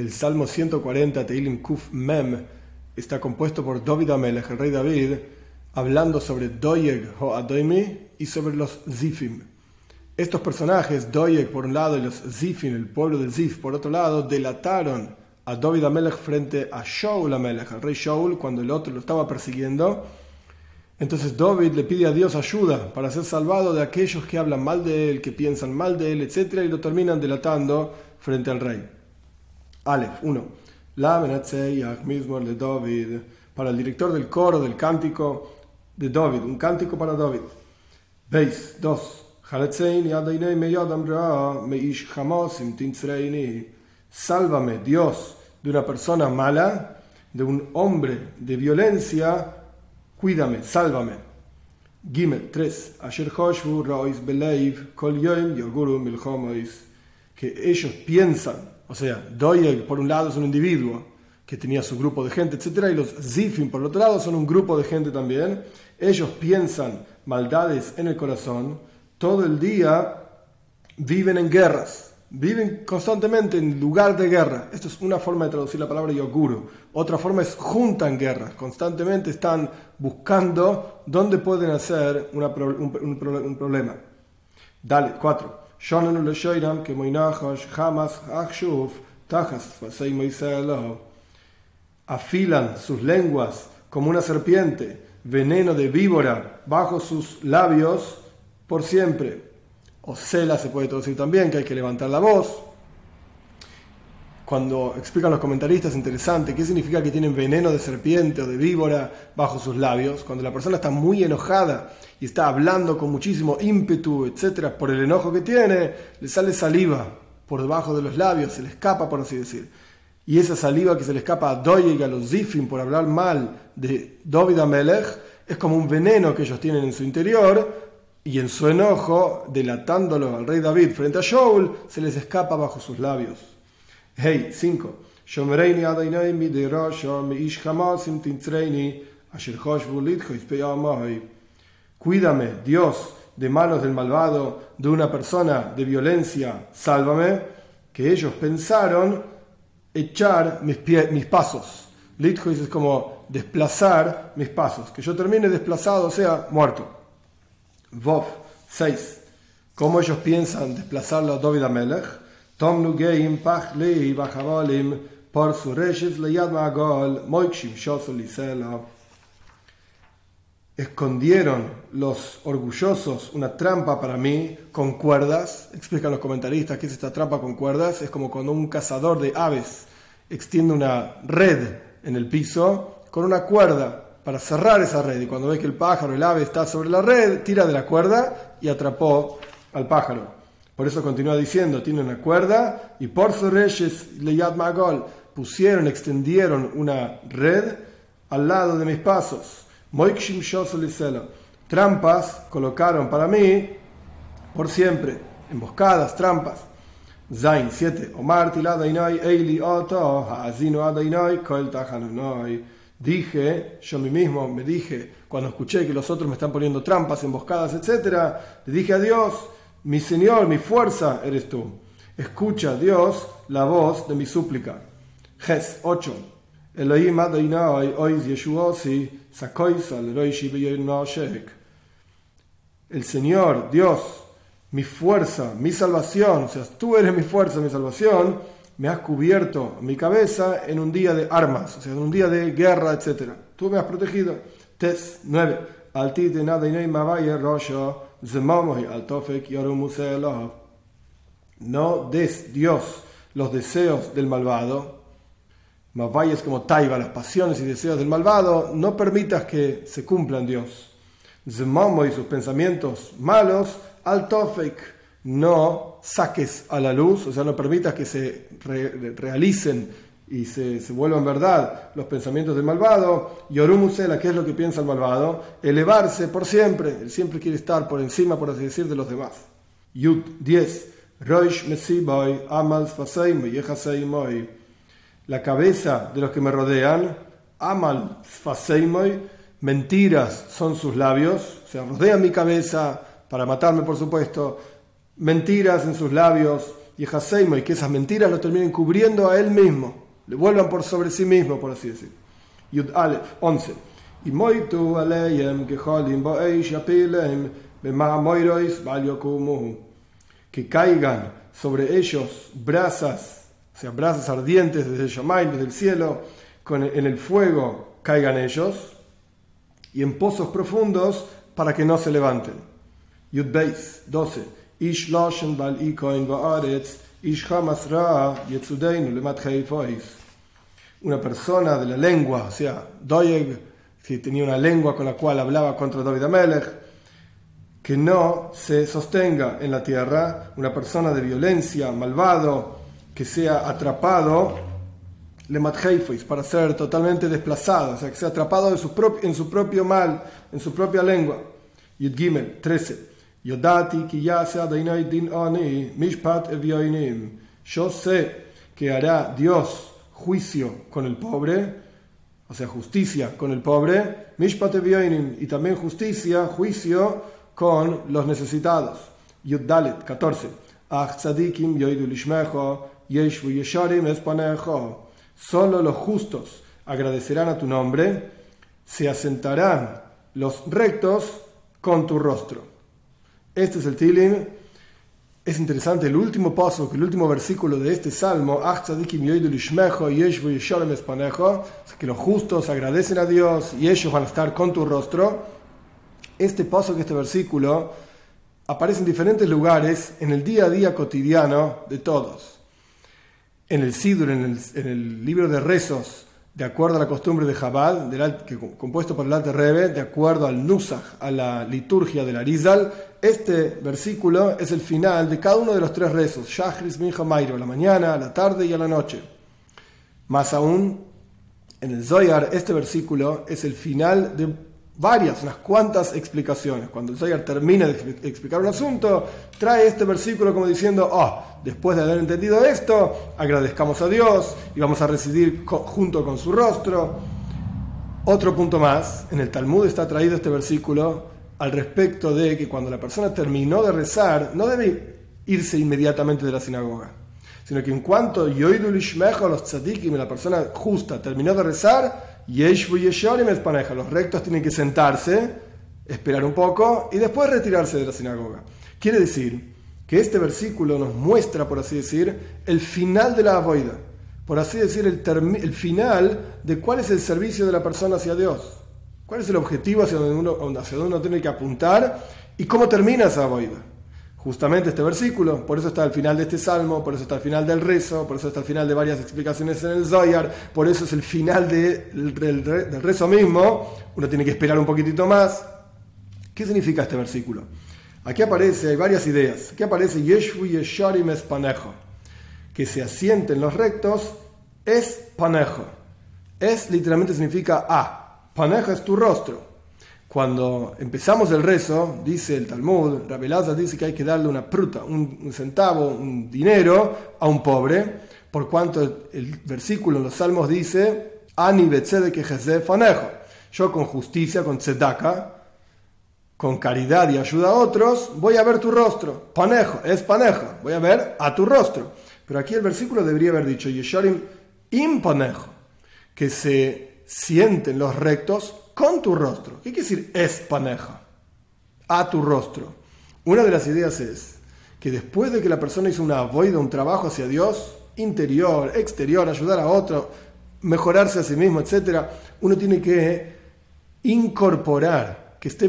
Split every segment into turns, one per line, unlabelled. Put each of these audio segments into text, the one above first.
El Salmo 140, Teilim Kuf Mem, está compuesto por David Amelech, el rey David, hablando sobre Doyeg Ho Adoimi y sobre los Zifim. Estos personajes, Doyeg por un lado y los Zifim, el pueblo de Zif por otro lado, delataron a David Amelech frente a Shaul Amelech, al rey Shaul, cuando el otro lo estaba persiguiendo. Entonces David le pide a Dios ayuda para ser salvado de aquellos que hablan mal de él, que piensan mal de él, etc. y lo terminan delatando frente al rey. Aleph 1. La mismo de David, para el director del coro del cántico de David, un cántico para David. Veis 2. Sálvame, Dios, de una persona mala, de un hombre de violencia, cuídame, sálvame. Gimel 3. Que ellos piensan, o sea, Doyeg por un lado es un individuo que tenía su grupo de gente, etc. Y los Zifim por otro lado son un grupo de gente también. Ellos piensan maldades en el corazón, todo el día viven en guerras Viven constantemente en lugar de guerra. Esto es una forma de traducir la palabra yoguru. Otra forma es juntan guerras. Constantemente están buscando dónde pueden hacer un, problema. Dale, cuatro. Afilan sus lenguas como una serpiente, veneno de víbora bajo sus labios por siempre o cela se puede traducir también, que hay que levantar la voz. Cuando explican los comentaristas, es interesante, ¿qué significa que tienen veneno de serpiente o de víbora bajo sus labios? Cuando la persona está muy enojada y está hablando con muchísimo ímpetu, etcétera, por el enojo que tiene, le sale saliva por debajo de los labios, se le escapa, por así decir. Y esa saliva que se le escapa a Doye y a los Zifim por hablar mal de David Amelech es como un veneno que ellos tienen en su interior y en su enojo, delatándolo al rey David frente a Shaul, se les escapa bajo sus labios. Hey, 5. Cuídame, Dios, de manos del malvado, de una persona de violencia, sálvame, que ellos pensaron echar mis, mis pasos. Lithois es como desplazar mis pasos, que yo termine desplazado, o sea, muerto. Vov 6. ¿Cómo ellos piensan desplazarlo a David Amelech? Leyad Magol Moikshim. Escondieron los orgullosos una trampa para mí con cuerdas. Explican los comentaristas que es esta trampa con cuerdas. Es como cuando un cazador de aves extiende una red en el piso con una cuerda para cerrar esa red. Y cuando ve que el pájaro, el ave está sobre la red, tira de la cuerda y atrapó al pájaro. Por eso continúa diciendo, tiene una cuerda y por sus reyes, Leyad Magol, pusieron, extendieron una red al lado de mis pasos. Moikshim Trampas colocaron para mí por siempre, emboscadas, trampas. Zain 7. Omar eili oto. Dije, yo mí mismo me dije, cuando escuché que los otros me están poniendo trampas, emboscadas, etc., le dije a Dios, mi Señor, mi fuerza eres tú. Escucha, Dios, la voz de mi súplica. Ges 8. Elohim El Señor, Dios, mi fuerza, mi salvación, o sea, tú eres mi fuerza, mi salvación, me has cubierto mi cabeza en un día de armas, o sea, en un día de guerra, etc. Tú me has protegido. Tes 9. No des Dios los deseos del malvado. Mavay como taiba, las pasiones y deseos del malvado. No permitas que se cumplan Dios. Zemomo y sus pensamientos malos. Al no saques a la luz, o sea, no permitas que se realicen y se, vuelvan verdad los pensamientos del malvado. Yorumusela, ¿qué es lo que piensa el malvado? Elevarse por siempre, él siempre quiere estar por encima, por así decir, de los demás. Yud 10. La cabeza de los que me rodean, Amal mentiras son sus labios, o sea, rodean mi cabeza para matarme, por supuesto, mentiras en sus labios, y que esas mentiras lo terminen cubriendo a él mismo, le vuelvan por sobre sí mismo, por así decir. Yud Aleph, 11. Y moitu aleyem geholim boeish yapilem bemamoirois valiokumu. Que caigan sobre ellos brasas, o sea, brasas ardientes desde el Shomai, desde el cielo, con, en el fuego caigan ellos, y en pozos profundos para que no se levanten. Yud Beis, 12. Ish loshen bal ikoin ba'aretz, ish hamas ra yetzudeinu lemat una persona de la lengua, o sea, Doeg, que tenía una lengua con la cual hablaba contra David Amelech, que no se sostenga en la tierra, una persona de violencia, malvado, que sea atrapado, le para ser totalmente desplazado, o sea, que sea atrapado en su, propio, mal, en su propia lengua. Yud Gimel 13. Yodati ki din ani mishpat Yo sé que hará Dios juicio con el pobre, o sea, justicia con el pobre, y también justicia, juicio con los necesitados. Yud Dalet 14. Solo los justos agradecerán a tu nombre, se asentarán los rectos con tu rostro. Este es el Tilim es interesante el último paso, el último versículo de este salmo, que los justos agradecen a Dios y ellos van a estar con tu rostro. Este paso, que este versículo, aparece en diferentes lugares en el día a día cotidiano de todos. En el Sidur, en el libro de rezos de acuerdo a la costumbre de que, compuesto por el Alte Rebe, de acuerdo al Nusach, a la liturgia del Arizal, este versículo es el final de cada uno de los tres rezos, Shachris, Mincha, Mairo, a la mañana, a la tarde y a la noche. Más aún, en el Zoyar, este versículo es el final de varias, unas cuantas explicaciones. Cuando el Zoyar termina de explicar un asunto, trae este versículo como diciendo, oh, después de haber entendido esto, agradezcamos a Dios y vamos a residir junto con su rostro. Otro punto más, en el Talmud está traído este versículo al respecto de que cuando la persona terminó de rezar, no debe irse inmediatamente de la sinagoga, sino que en cuanto los tzadikim, la persona justa, terminó de rezar, los rectos tienen que sentarse, esperar un poco y después retirarse de la sinagoga. Quiere decir que este versículo nos muestra, por así decir, el final de la avoida, por así decir, el, el final de cuál es el servicio de la persona hacia Dios, cuál es el objetivo hacia donde uno, hacia donde uno tiene que apuntar y cómo termina esa avoida justamente este versículo, por eso está al final de este salmo, por eso está al final del rezo, por eso está al final de varias explicaciones en el Zoyar, por eso es el final del, del rezo mismo, uno tiene que esperar un poquitito más. ¿Qué significa este versículo? Aquí aparece, hay varias ideas, aquí aparece Yeshu Yesharim es panejo, que se asienten los rectos es panejo. Es literalmente significa a, panejo es tu rostro. Cuando empezamos el rezo, dice el Talmud, Rabelaza dice que hay que darle una pruta, un, centavo, un dinero a un pobre, por cuanto el, versículo en los salmos dice, Ani que fanejo. Yo con justicia, con tzedaka, con caridad y ayuda a otros, voy a ver tu rostro. Panejo, es panejo, voy a ver a tu rostro. Pero aquí el versículo debería haber dicho, Yesharim impanejo, que se sienten los rectos con tu rostro. ¿Qué quiere decir es paneja? A tu rostro. Una de las ideas es que después de que la persona hizo una voida, un trabajo hacia Dios, interior, exterior, ayudar a otro, mejorarse a sí mismo, etc., uno tiene que incorporar, que esté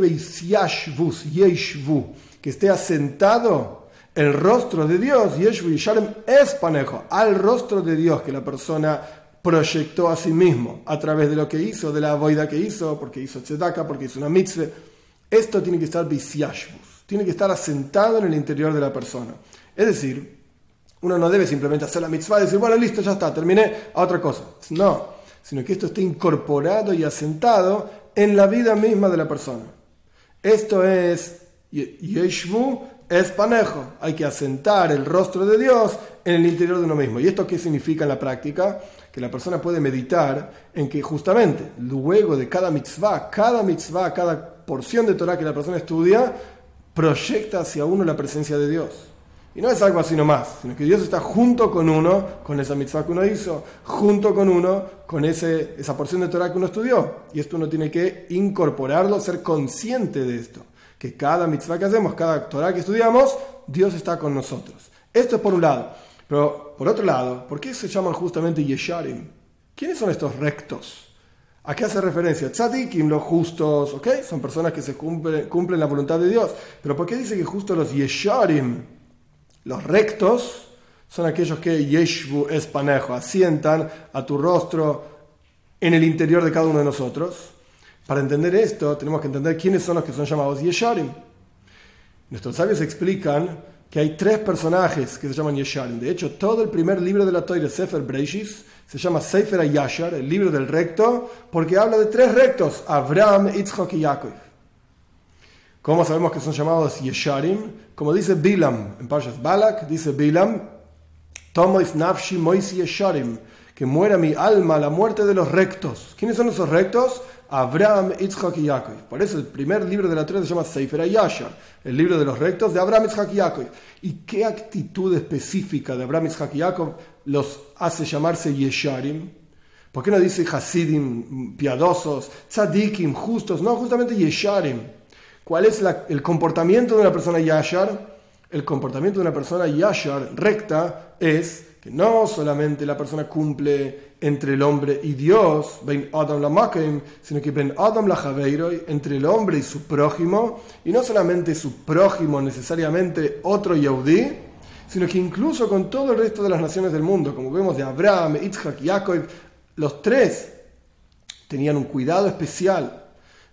que esté asentado el rostro de Dios, y Shalem es al rostro de Dios que la persona proyectó a sí mismo a través de lo que hizo, de la voida que hizo, porque hizo tzedaka, porque hizo una mitzvah. Esto tiene que estar viciashbus, tiene que estar asentado en el interior de la persona. Es decir, uno no debe simplemente hacer la mitzvah y decir, bueno, listo, ya está, terminé a otra cosa. No, sino que esto esté incorporado y asentado en la vida misma de la persona. Esto es yeshvu, es panejo. Hay que asentar el rostro de Dios en el interior de uno mismo. ¿Y esto qué significa en la práctica? que la persona puede meditar en que justamente luego de cada mitzvah, cada mitzvah, cada porción de Torah que la persona estudia, proyecta hacia uno la presencia de Dios. Y no es algo así nomás, sino que Dios está junto con uno, con esa mitzvah que uno hizo, junto con uno, con ese, esa porción de Torah que uno estudió. Y esto uno tiene que incorporarlo, ser consciente de esto. Que cada mitzvah que hacemos, cada Torah que estudiamos, Dios está con nosotros. Esto es por un lado. Pero por otro lado, ¿por qué se llaman justamente Yesharim? ¿Quiénes son estos rectos? ¿A qué hace referencia? Tzadikim, los justos, ¿ok? Son personas que se cumplen, cumplen la voluntad de Dios. Pero ¿por qué dice que justo los Yesharim? Los rectos son aquellos que Yeshvu es panejo, asientan a tu rostro en el interior de cada uno de nosotros. Para entender esto, tenemos que entender quiénes son los que son llamados Yesharim. Nuestros sabios explican que hay tres personajes que se llaman Yesharim. De hecho, todo el primer libro de la Torah, Sefer Breishis, se llama Sefer Ayashar, el libro del recto, porque habla de tres rectos, Abraham, Yitzchak y Yaakov. ¿Cómo sabemos que son llamados Yesharim? Como dice Bilam en Parshas Balak, dice Bilam, Tomois nafshi moisi Yesharim, que muera mi alma la muerte de los rectos. ¿Quiénes son esos rectos? Abraham, Yitzhak y Yaakov. Por eso el primer libro de la Torah se llama Sefer Yashar, el libro de los rectos de Abraham, Yitzhak y Yaakov. ¿Y qué actitud específica de Abraham, Yitzhak y Yaakov los hace llamarse Yesharim? ¿Por qué no dice Hasidim, piadosos, tzadikim, justos? No, justamente Yesharim. ¿Cuál es el comportamiento de una persona yashar? El comportamiento de una persona yashar recta es que no solamente la persona cumple entre el hombre y Dios, ben Adam la sino que ben Adam la entre el hombre y su prójimo, y no solamente su prójimo necesariamente otro Yehudi, sino que incluso con todo el resto de las naciones del mundo, como vemos de Abraham, Isaac y Jacob, los tres tenían un cuidado especial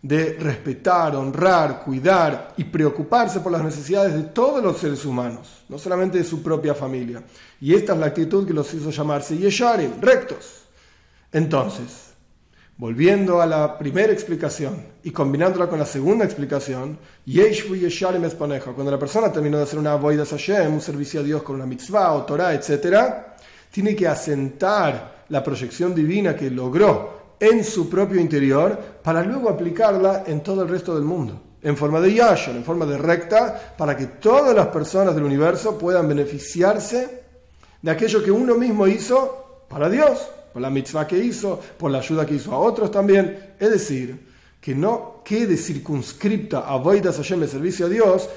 de respetar, honrar, cuidar y preocuparse por las necesidades de todos los seres humanos, no solamente de su propia familia. Y esta es la actitud que los hizo llamarse Yesharim, rectos. Entonces, volviendo a la primera explicación y combinándola con la segunda explicación, Yeshvu Yesharim es cuando la persona terminó de hacer una Avoidas Hashem, un servicio a Dios con una mitzvah o Torah, etc., tiene que asentar la proyección divina que logró en su propio interior para luego aplicarla en todo el resto del mundo, en forma de yashar, en forma de recta, para que todas las personas del universo puedan beneficiarse de aquello que uno mismo hizo para Dios, por la mitzvah que hizo, por la ayuda que hizo a otros también. Es decir, que no quede circunscripta a Voidas Hashem el servicio a Dios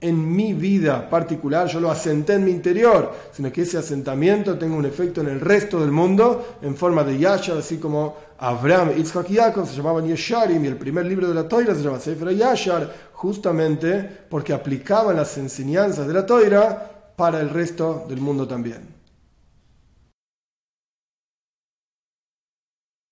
en mi vida particular, yo lo asenté en mi interior, sino que ese asentamiento tenga un efecto en el resto del mundo en forma de Yashar, así como Abraham, Yitzhak y Yaakov se llamaban Yesharim y el primer libro de la Toira se llama Sefer Yashar, justamente porque aplicaban las enseñanzas de la Toira para el resto del mundo también.